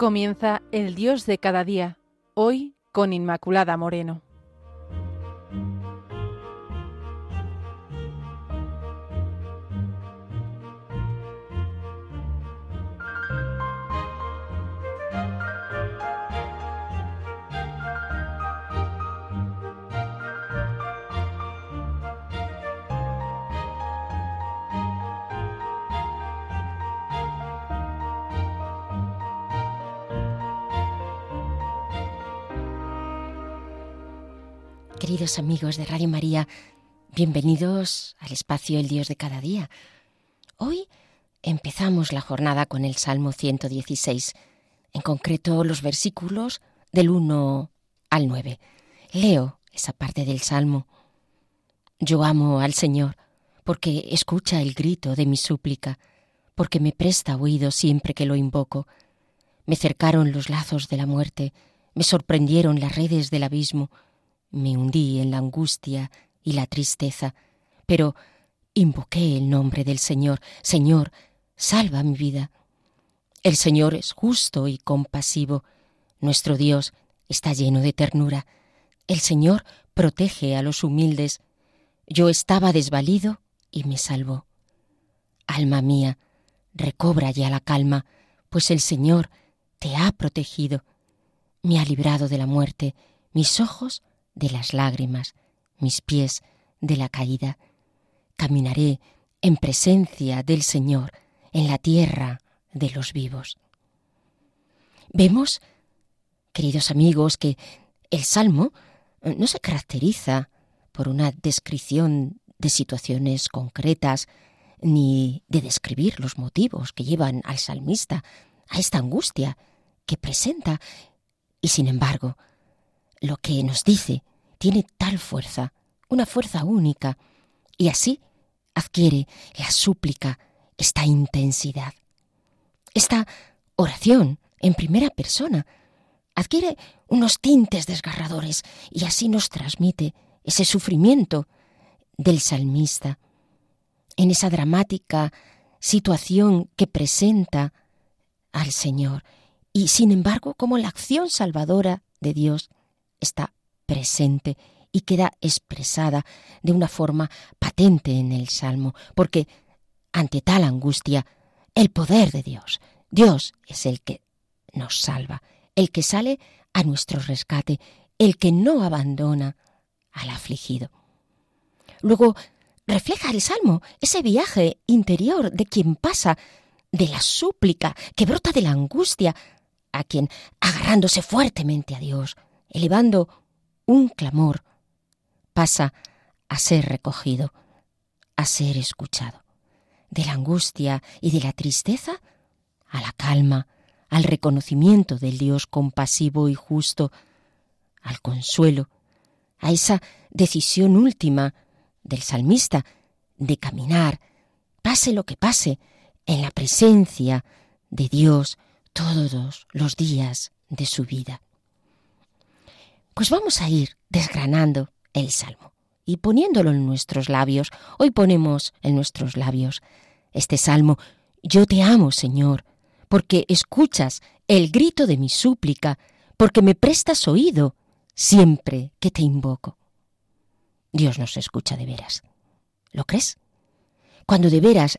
Comienza el Dios de cada día, hoy con Inmaculada Moreno. Queridos amigos de Radio María, bienvenidos al espacio El Dios de cada día. Hoy empezamos la jornada con el Salmo 116, en concreto los versículos del 1 al 9. Leo esa parte del Salmo. Yo amo al Señor porque escucha el grito de mi súplica, porque me presta oído siempre que lo invoco. Me cercaron los lazos de la muerte, me sorprendieron las redes del abismo, me hundí en la angustia y la tristeza, pero invoqué el nombre del Señor. Señor, salva mi vida. El Señor es justo y compasivo. Nuestro Dios está lleno de ternura. El Señor protege a los humildes. Yo estaba desvalido y me salvó. Alma mía, recobra ya la calma, pues el Señor te ha protegido. Me ha librado de la muerte. Mis ojos de las lágrimas, mis pies de la caída. Caminaré en presencia del Señor en la tierra de los vivos. Vemos, queridos amigos, que el Salmo eh, no se caracteriza por una descripción de situaciones concretas, ni de describir los motivos que llevan al salmista a esta angustia que presenta, y sin embargo, lo que nos dice tiene tal fuerza, una fuerza única, y así adquiere la súplica esta intensidad. Esta oración en primera persona adquiere unos tintes desgarradores y así nos transmite ese sufrimiento del salmista en esa dramática situación que presenta al Señor y sin embargo como la acción salvadora de Dios está presente y queda expresada de una forma patente en el Salmo, porque ante tal angustia, el poder de Dios, Dios es el que nos salva, el que sale a nuestro rescate, el que no abandona al afligido. Luego refleja el Salmo ese viaje interior de quien pasa de la súplica que brota de la angustia a quien, agarrándose fuertemente a Dios, elevando un clamor, pasa a ser recogido, a ser escuchado. De la angustia y de la tristeza a la calma, al reconocimiento del Dios compasivo y justo, al consuelo, a esa decisión última del salmista de caminar, pase lo que pase, en la presencia de Dios todos los días de su vida. Pues vamos a ir desgranando el Salmo y poniéndolo en nuestros labios. Hoy ponemos en nuestros labios este Salmo. Yo te amo, Señor, porque escuchas el grito de mi súplica, porque me prestas oído siempre que te invoco. Dios nos escucha de veras. ¿Lo crees? Cuando de veras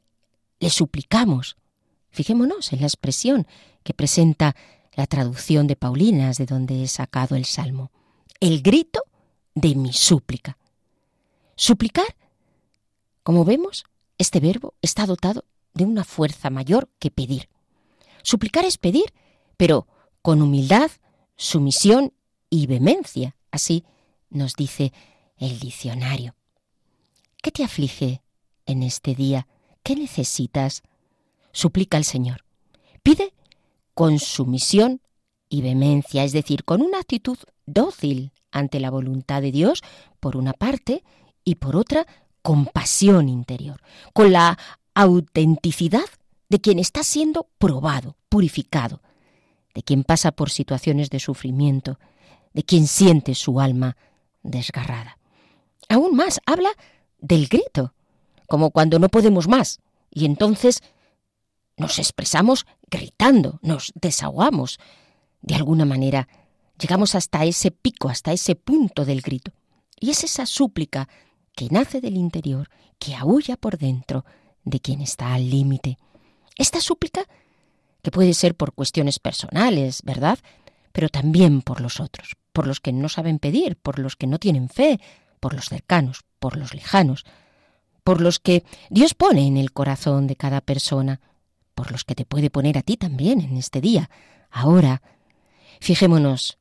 le suplicamos, fijémonos en la expresión que presenta la traducción de Paulinas, de donde he sacado el Salmo el grito de mi súplica. Suplicar, como vemos, este verbo está dotado de una fuerza mayor que pedir. Suplicar es pedir, pero con humildad, sumisión y vehemencia, así nos dice el diccionario. ¿Qué te aflige en este día? ¿Qué necesitas? Suplica al Señor. Pide con sumisión y vehemencia, es decir, con una actitud dócil ante la voluntad de Dios, por una parte, y por otra, compasión interior, con la autenticidad de quien está siendo probado, purificado, de quien pasa por situaciones de sufrimiento, de quien siente su alma desgarrada. Aún más, habla del grito, como cuando no podemos más, y entonces nos expresamos gritando, nos desahogamos. De alguna manera, llegamos hasta ese pico, hasta ese punto del grito. Y es esa súplica que nace del interior, que aúlla por dentro de quien está al límite. Esta súplica, que puede ser por cuestiones personales, ¿verdad? Pero también por los otros, por los que no saben pedir, por los que no tienen fe, por los cercanos, por los lejanos, por los que Dios pone en el corazón de cada persona, por los que te puede poner a ti también en este día, ahora. Fijémonos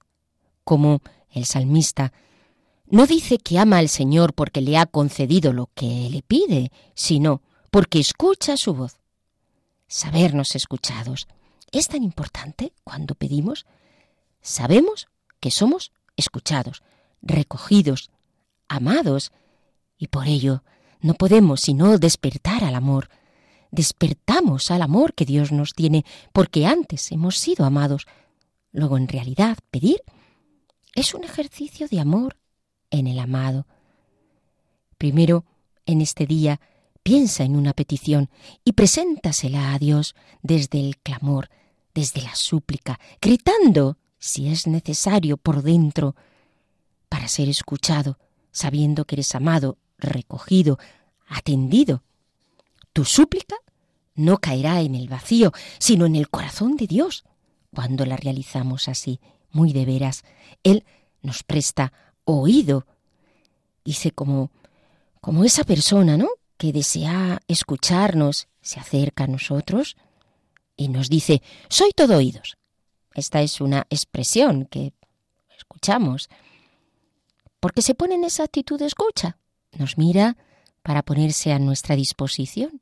cómo el salmista no dice que ama al Señor porque le ha concedido lo que le pide, sino porque escucha su voz. Sabernos escuchados es tan importante cuando pedimos. Sabemos que somos escuchados, recogidos, amados, y por ello no podemos sino despertar al amor. Despertamos al amor que Dios nos tiene porque antes hemos sido amados. Luego, en realidad, pedir es un ejercicio de amor en el amado. Primero, en este día, piensa en una petición y preséntasela a Dios desde el clamor, desde la súplica, gritando, si es necesario, por dentro, para ser escuchado, sabiendo que eres amado, recogido, atendido. Tu súplica no caerá en el vacío, sino en el corazón de Dios. Cuando la realizamos así, muy de veras, Él nos presta oído. Dice como, como esa persona, ¿no? Que desea escucharnos, se acerca a nosotros y nos dice, soy todo oídos. Esta es una expresión que escuchamos. Porque se pone en esa actitud de escucha. Nos mira para ponerse a nuestra disposición.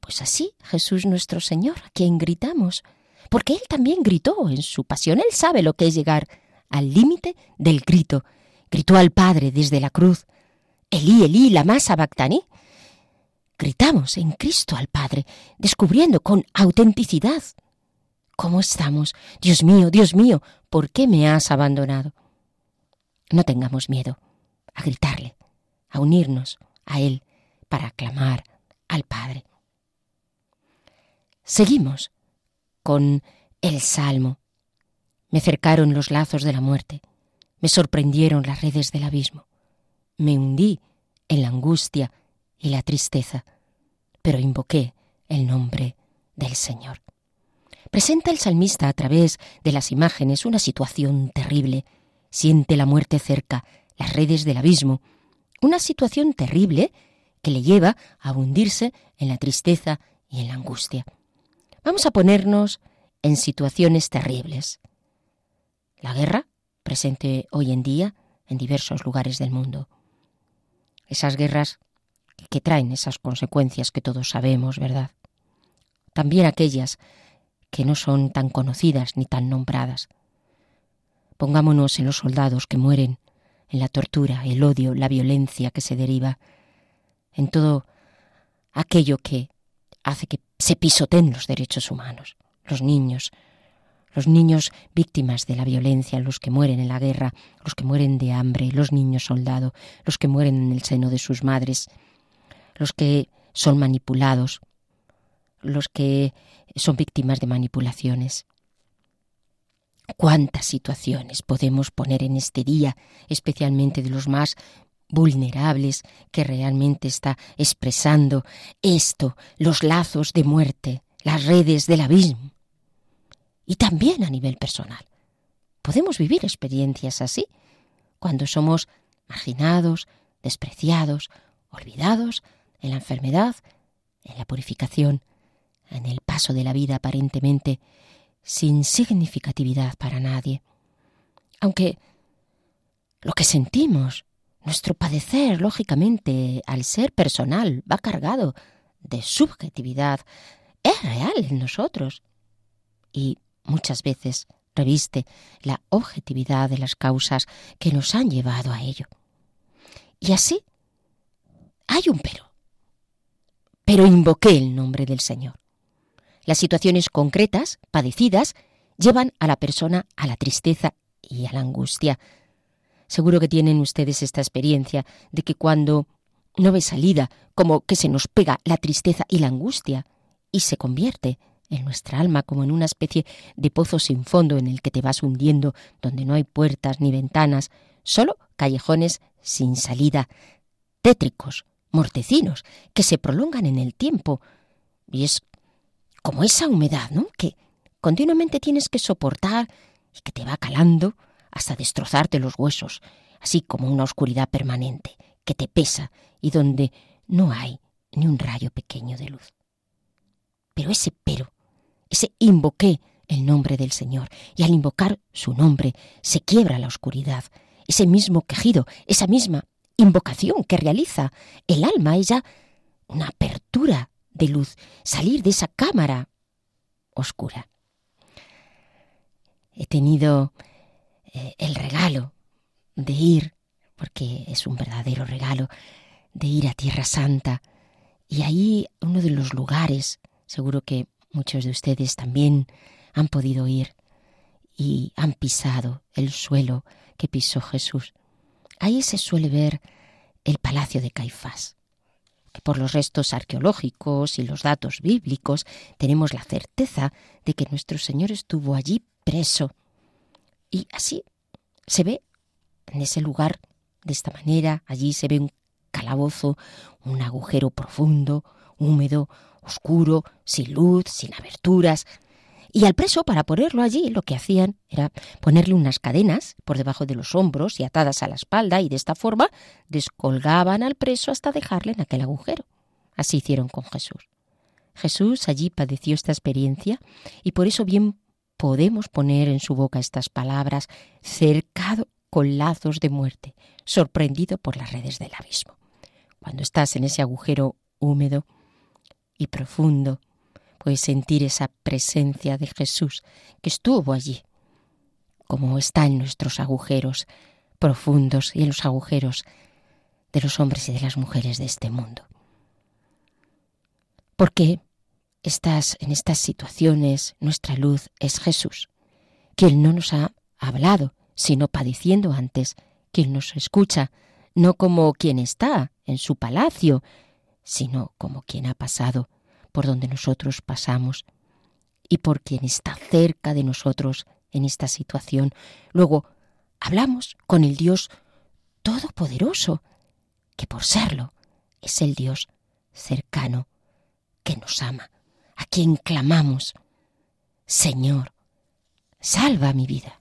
Pues así, Jesús nuestro Señor, a quien gritamos, porque Él también gritó en su pasión. Él sabe lo que es llegar al límite del grito. Gritó al Padre desde la cruz. Elí, Elí, la masa bactaní. Gritamos en Cristo al Padre, descubriendo con autenticidad cómo estamos. Dios mío, Dios mío, ¿por qué me has abandonado? No tengamos miedo a gritarle, a unirnos a Él para clamar al Padre. Seguimos con el Salmo. Me cercaron los lazos de la muerte, me sorprendieron las redes del abismo, me hundí en la angustia y la tristeza, pero invoqué el nombre del Señor. Presenta el salmista a través de las imágenes una situación terrible. Siente la muerte cerca, las redes del abismo, una situación terrible que le lleva a hundirse en la tristeza y en la angustia. Vamos a ponernos en situaciones terribles. La guerra, presente hoy en día en diversos lugares del mundo. Esas guerras que traen esas consecuencias que todos sabemos, ¿verdad? También aquellas que no son tan conocidas ni tan nombradas. Pongámonos en los soldados que mueren, en la tortura, el odio, la violencia que se deriva, en todo aquello que hace que se pisoteen los derechos humanos, los niños, los niños víctimas de la violencia, los que mueren en la guerra, los que mueren de hambre, los niños soldado, los que mueren en el seno de sus madres, los que son manipulados, los que son víctimas de manipulaciones. ¿Cuántas situaciones podemos poner en este día, especialmente de los más vulnerables, que realmente está expresando esto, los lazos de muerte, las redes del abismo? Y también a nivel personal. Podemos vivir experiencias así, cuando somos marginados, despreciados, olvidados en la enfermedad, en la purificación, en el paso de la vida aparentemente sin significatividad para nadie. Aunque lo que sentimos, nuestro padecer, lógicamente, al ser personal, va cargado de subjetividad, es real en nosotros y muchas veces reviste la objetividad de las causas que nos han llevado a ello. Y así hay un pero. Pero invoqué el nombre del Señor. Las situaciones concretas, padecidas, llevan a la persona a la tristeza y a la angustia. Seguro que tienen ustedes esta experiencia de que cuando no ve salida, como que se nos pega la tristeza y la angustia, y se convierte en nuestra alma como en una especie de pozo sin fondo en el que te vas hundiendo, donde no hay puertas ni ventanas, solo callejones sin salida, tétricos, mortecinos, que se prolongan en el tiempo. Y es como esa humedad, ¿no? Que continuamente tienes que soportar y que te va calando hasta destrozarte los huesos, así como una oscuridad permanente que te pesa y donde no hay ni un rayo pequeño de luz. Pero ese pero, ese invoqué el nombre del Señor, y al invocar su nombre se quiebra la oscuridad, ese mismo quejido, esa misma invocación que realiza el alma, ella una apertura de luz, salir de esa cámara oscura. He tenido eh, el regalo de ir, porque es un verdadero regalo, de ir a Tierra Santa. Y ahí uno de los lugares, seguro que muchos de ustedes también han podido ir y han pisado el suelo que pisó Jesús. Ahí se suele ver el palacio de Caifás. Que por los restos arqueológicos y los datos bíblicos tenemos la certeza de que nuestro Señor estuvo allí preso. Y así se ve en ese lugar de esta manera, allí se ve un calabozo, un agujero profundo, húmedo, oscuro, sin luz, sin aberturas. Y al preso, para ponerlo allí, lo que hacían era ponerle unas cadenas por debajo de los hombros y atadas a la espalda, y de esta forma descolgaban al preso hasta dejarle en aquel agujero. Así hicieron con Jesús. Jesús allí padeció esta experiencia y por eso bien podemos poner en su boca estas palabras, cercado con lazos de muerte, sorprendido por las redes del abismo. Cuando estás en ese agujero húmedo y profundo, puedes sentir esa presencia de Jesús que estuvo allí, como está en nuestros agujeros profundos y en los agujeros de los hombres y de las mujeres de este mundo. Porque estás en estas situaciones, nuestra luz es Jesús, quien no nos ha hablado, sino padeciendo antes, quien nos escucha, no como quien está en su palacio, sino como quien ha pasado por donde nosotros pasamos y por quien está cerca de nosotros en esta situación. Luego, hablamos con el Dios Todopoderoso, que por serlo es el Dios cercano que nos ama, a quien clamamos, Señor, salva mi vida.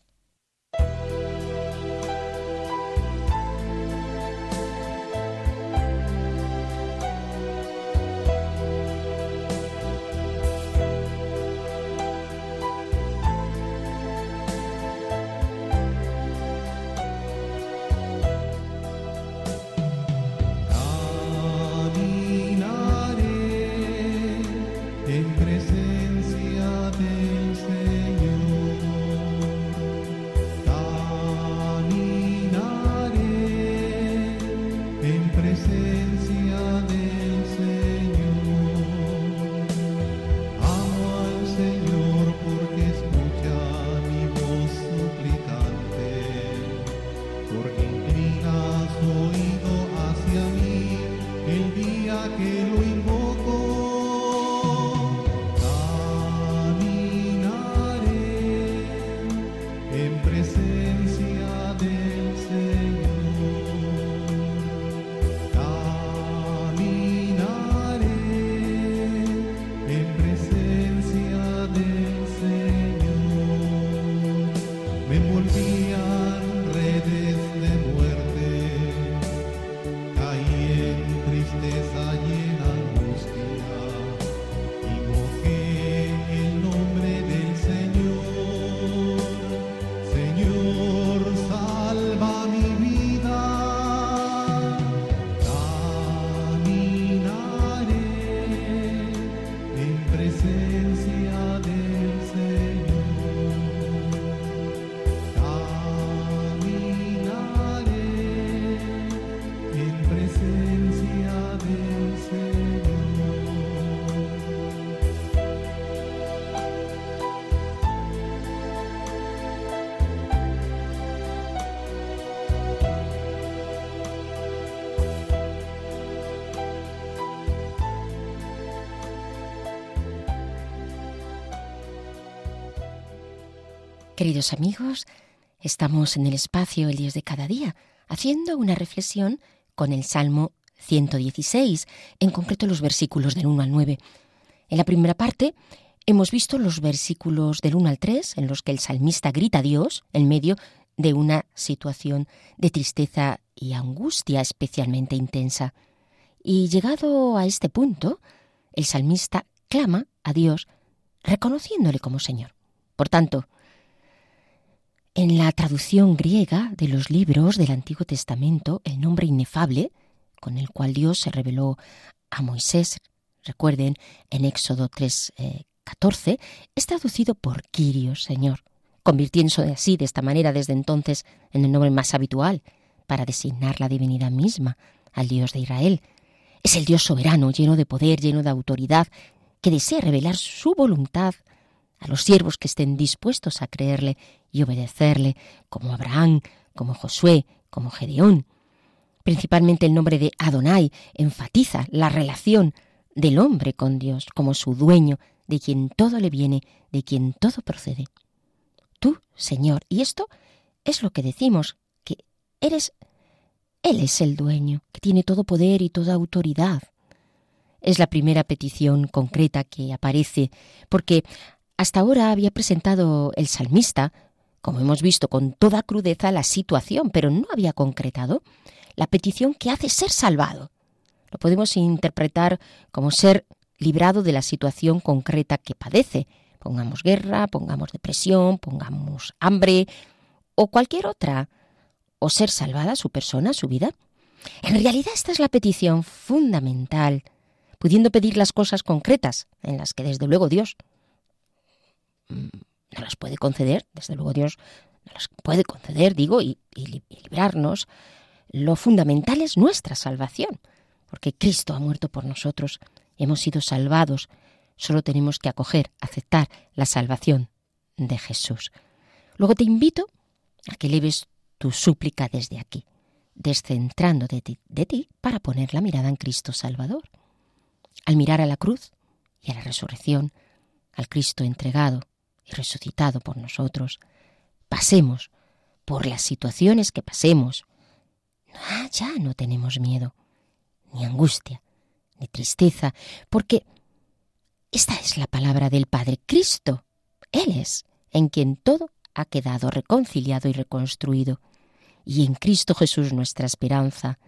Queridos amigos, estamos en el espacio El Dios de cada día, haciendo una reflexión con el Salmo 116, en concreto los versículos del 1 al 9. En la primera parte hemos visto los versículos del 1 al 3, en los que el salmista grita a Dios en medio de una situación de tristeza y angustia especialmente intensa. Y llegado a este punto, el salmista clama a Dios reconociéndole como Señor. Por tanto, en la traducción griega de los libros del Antiguo Testamento, el nombre inefable con el cual Dios se reveló a Moisés, recuerden, en Éxodo 3, 14, eh, es traducido por Kyrios, Señor, convirtiéndose así de esta manera desde entonces en el nombre más habitual para designar la divinidad misma al Dios de Israel. Es el Dios soberano, lleno de poder, lleno de autoridad, que desea revelar su voluntad a los siervos que estén dispuestos a creerle y obedecerle, como Abraham, como Josué, como Gedeón. Principalmente el nombre de Adonai enfatiza la relación del hombre con Dios como su dueño, de quien todo le viene, de quien todo procede. Tú, Señor, y esto es lo que decimos, que eres, Él es el dueño, que tiene todo poder y toda autoridad. Es la primera petición concreta que aparece, porque hasta ahora había presentado el salmista, como hemos visto con toda crudeza, la situación, pero no había concretado la petición que hace ser salvado. Lo podemos interpretar como ser librado de la situación concreta que padece. Pongamos guerra, pongamos depresión, pongamos hambre o cualquier otra. O ser salvada su persona, su vida. En realidad esta es la petición fundamental, pudiendo pedir las cosas concretas en las que desde luego Dios no las puede conceder, desde luego Dios no las puede conceder, digo, y, librarnos. Lo fundamental es nuestra salvación, porque Cristo ha muerto por nosotros, hemos sido salvados, solo tenemos que acoger, aceptar la salvación de Jesús. Luego te invito a que leves tu súplica desde aquí, descentrando de ti para poner la mirada en Cristo Salvador. Al mirar a la cruz y a la resurrección, al Cristo entregado y resucitado por nosotros, pasemos por las situaciones que pasemos, ah, ya no tenemos miedo, ni angustia, ni tristeza, porque esta es la palabra del Padre Cristo. Él es en quien todo ha quedado reconciliado y reconstruido, y en Cristo Jesús nuestra esperanza,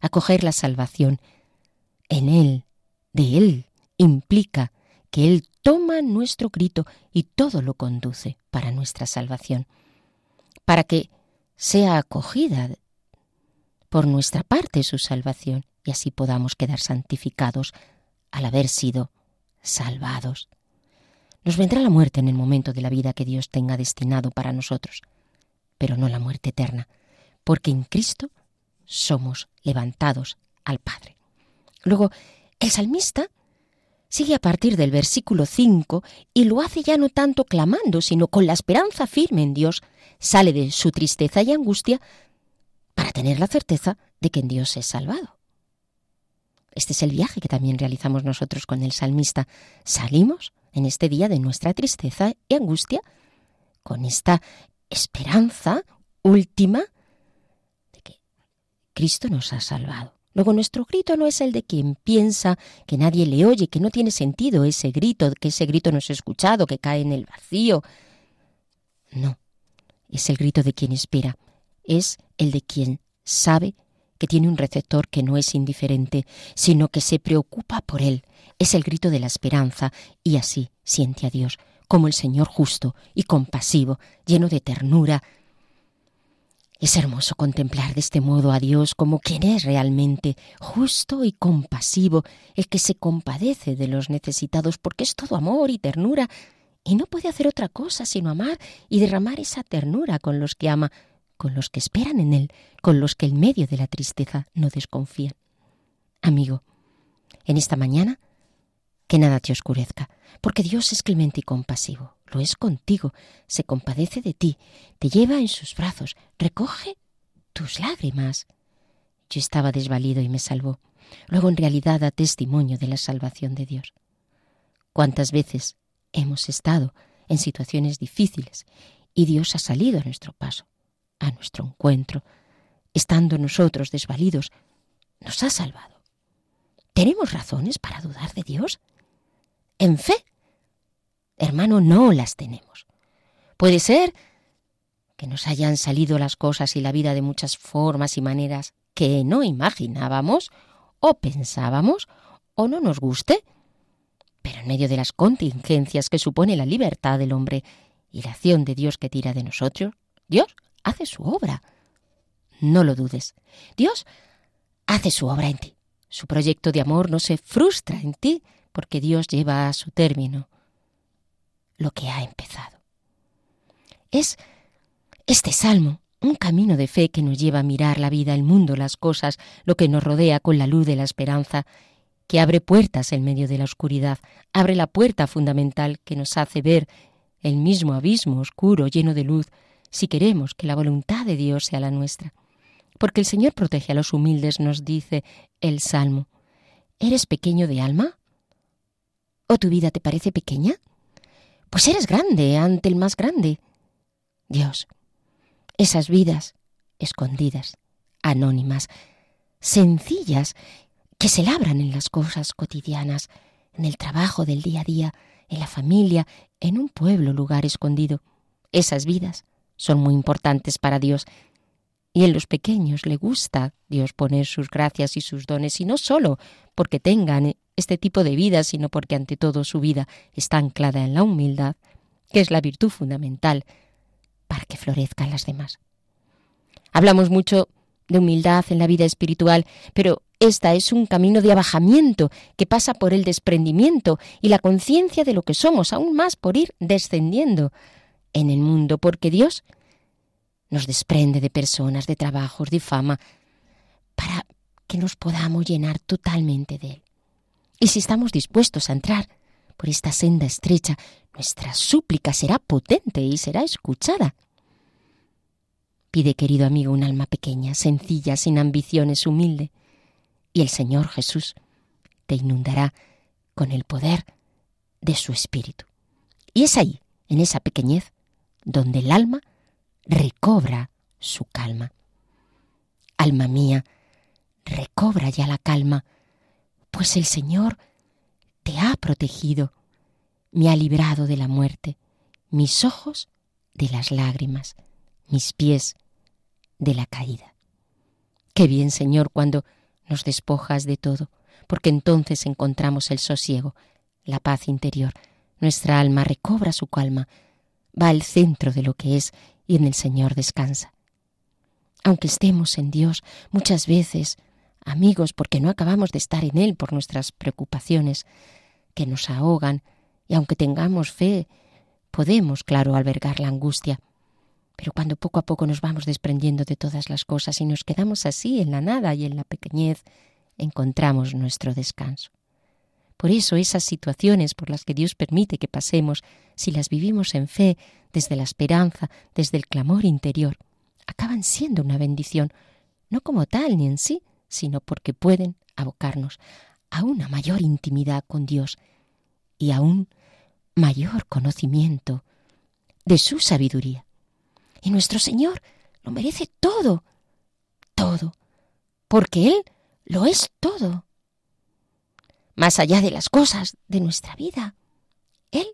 acoger la salvación. En Él, de Él, implica que Él toma nuestro grito y todo lo conduce para nuestra salvación, para que sea acogida por nuestra parte su salvación y así podamos quedar santificados al haber sido salvados. Nos vendrá la muerte en el momento de la vida que Dios tenga destinado para nosotros, pero no la muerte eterna, porque en Cristo somos levantados al Padre. Luego, el salmista sigue a partir del versículo 5 y lo hace ya no tanto clamando, sino con la esperanza firme en Dios, sale de su tristeza y angustia para tener la certeza de que en Dios es salvado. Este es el viaje que también realizamos nosotros con el salmista. Salimos en este día de nuestra tristeza y angustia con esta esperanza última de que Cristo nos ha salvado. Luego nuestro grito no es el de quien piensa que nadie le oye, que no tiene sentido ese grito, que ese grito no es escuchado, que cae en el vacío. No, es el grito de quien espera, es el de quien sabe que tiene un receptor que no es indiferente, sino que se preocupa por él. Es el grito de la esperanza y así siente a Dios como el Señor justo y compasivo, lleno de ternura, es hermoso contemplar de este modo a Dios como quien es realmente justo y compasivo, el que se compadece de los necesitados porque es todo amor y ternura, y no puede hacer otra cosa sino amar y derramar esa ternura con los que ama, con los que esperan en Él, con los que en medio de la tristeza no desconfían. Amigo, en esta mañana que nada te oscurezca, porque Dios es clemente y compasivo, lo es contigo, se compadece de ti, te lleva en sus brazos, recoge tus lágrimas. Yo estaba desvalido y me salvó. Luego en realidad da testimonio de la salvación de Dios. ¿Cuántas veces hemos estado en situaciones difíciles y Dios ha salido a nuestro paso, a nuestro encuentro, estando nosotros desvalidos, nos ha salvado. ¿Tenemos razones para dudar de Dios? En fe, hermano, no las tenemos. Puede ser que nos hayan salido las cosas y la vida de muchas formas y maneras que no imaginábamos o pensábamos o no nos guste, pero en medio de las contingencias que supone la libertad del hombre y la acción de Dios que tira de nosotros, Dios hace su obra. No lo dudes. Dios hace su obra en ti. Su proyecto de amor no se frustra en ti porque Dios lleva a su término lo que ha empezado. Es este salmo un camino de fe que nos lleva a mirar la vida, el mundo, las cosas, lo que nos rodea con la luz de la esperanza, que abre puertas en medio de la oscuridad, abre la puerta fundamental que nos hace ver el mismo abismo oscuro lleno de luz, si queremos que la voluntad de Dios sea la nuestra. Porque el Señor protege a los humildes, nos dice el Salmo. ¿Eres pequeño de alma? ¿O tu vida te parece pequeña? Pues eres grande ante el más grande. Dios, esas vidas escondidas, anónimas, sencillas, que se labran en las cosas cotidianas, en el trabajo del día a día, en la familia, en un pueblo, lugar escondido. Esas vidas son muy importantes para Dios. Y en los pequeños le gusta Dios poner sus gracias y sus dones, y no solo porque tengan este tipo de vida, sino porque ante todo su vida está anclada en la humildad, que es la virtud fundamental para que florezcan las demás. Hablamos mucho de humildad en la vida espiritual, pero esta es un camino de abajamiento que pasa por el desprendimiento y la conciencia de lo que somos, aún más por ir descendiendo en el mundo, porque Dios nos desprende de personas, de trabajos, de fama, para que nos podamos llenar totalmente de Él. Y si estamos dispuestos a entrar por esta senda estrecha, nuestra súplica será potente y será escuchada. Pide, querido amigo, un alma pequeña, sencilla, sin ambiciones, humilde, y el Señor Jesús te inundará con el poder de su Espíritu. Y es ahí, en esa pequeñez, donde el alma recobra su calma. Alma mía, recobra ya la calma, pues el Señor te ha protegido, me ha librado de la muerte, mis ojos de las lágrimas, mis pies de la caída. Qué bien, Señor, cuando nos despojas de todo, porque entonces encontramos el sosiego, la paz interior. Nuestra alma recobra su calma, va al centro de lo que es y en el Señor descansa. Aunque estemos en Dios muchas veces, amigos, porque no acabamos de estar en Él por nuestras preocupaciones, que nos ahogan, y aunque tengamos fe, podemos, claro, albergar la angustia, pero cuando poco a poco nos vamos desprendiendo de todas las cosas y nos quedamos así en la nada y en la pequeñez, encontramos nuestro descanso. Por eso esas situaciones por las que Dios permite que pasemos, si las vivimos en fe, desde la esperanza, desde el clamor interior, acaban siendo una bendición, no como tal ni en sí, sino porque pueden abocarnos a una mayor intimidad con Dios y a un mayor conocimiento de su sabiduría. Y nuestro Señor lo merece todo, todo, porque Él lo es todo. Más allá de las cosas de nuestra vida, Él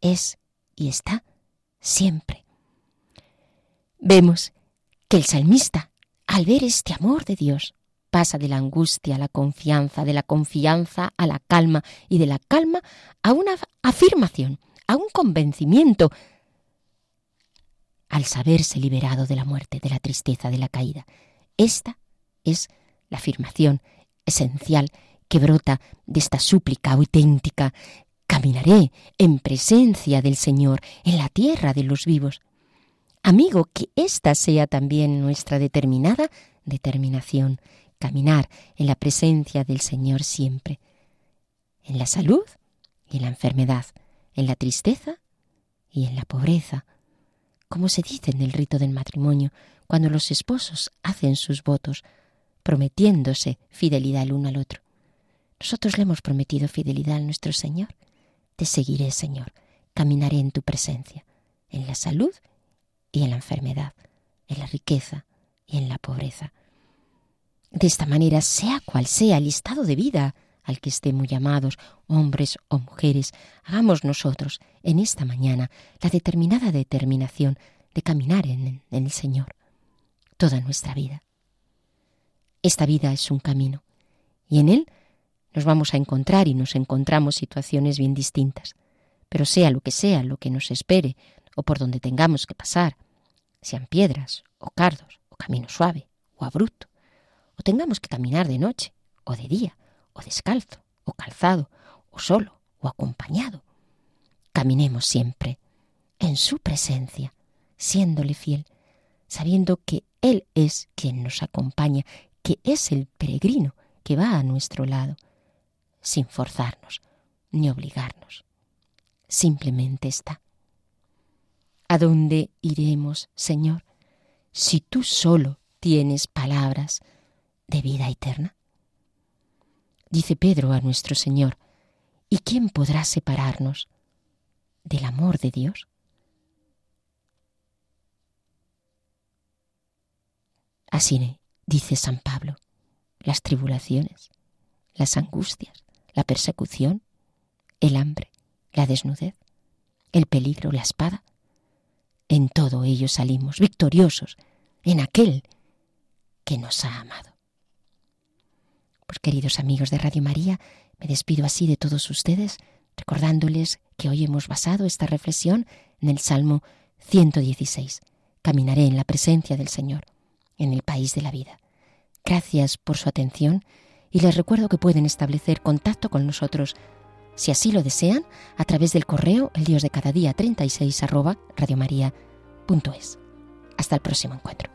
es y está siempre. Vemos que el salmista, al ver este amor de Dios, pasa de la angustia a la confianza, de la confianza a la calma y de la calma a una afirmación, a un convencimiento al saberse liberado de la muerte, de la tristeza, de la caída. Esta es la afirmación esencial que brota de esta súplica auténtica. Caminaré en presencia del Señor, en la tierra de los vivos. Amigo, que esta sea también nuestra determinada determinación, caminar en la presencia del Señor siempre, en la salud y en la enfermedad, en la tristeza y en la pobreza, como se dice en el rito del matrimonio, cuando los esposos hacen sus votos, prometiéndose fidelidad el uno al otro. Nosotros le hemos prometido fidelidad a nuestro Señor. Te seguiré, Señor, caminaré en tu presencia, en la salud y en la enfermedad, en la riqueza y en la pobreza. De esta manera, sea cual sea el estado de vida al que estemos llamados, hombres o mujeres, hagamos nosotros en esta mañana la determinada determinación de caminar en, en el Señor toda nuestra vida. Esta vida es un camino y en él nos vamos a encontrar y nos encontramos situaciones bien distintas. Pero sea lo que sea lo que nos espere o por donde tengamos que pasar, sean piedras o cardos o camino suave o abrupto, o tengamos que caminar de noche o de día, o descalzo o calzado, o solo o acompañado, caminemos siempre en su presencia, siéndole fiel, sabiendo que Él es quien nos acompaña que es el peregrino que va a nuestro lado, sin forzarnos ni obligarnos. Simplemente está. ¿A dónde iremos, Señor, si tú solo tienes palabras de vida eterna? Dice Pedro a nuestro Señor, ¿y quién podrá separarnos del amor de Dios? Así dice San Pablo, las tribulaciones, las angustias, la persecución, el hambre, la desnudez, el peligro, la espada. En todo ello salimos victoriosos en aquel que nos ha amado. Pues queridos amigos de Radio María, me despido así de todos ustedes, recordándoles que hoy hemos basado esta reflexión en el Salmo 116. Caminaré en la presencia del Señor en el país de la vida. Gracias por su atención y les recuerdo que pueden establecer contacto con nosotros, si así lo desean, a través del correo el dios de cada día 36 arroba. Hasta el próximo encuentro.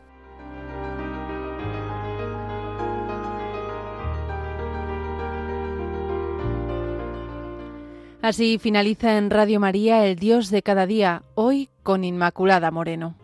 Así finaliza en Radio María el Dios de cada día, hoy con Inmaculada Moreno.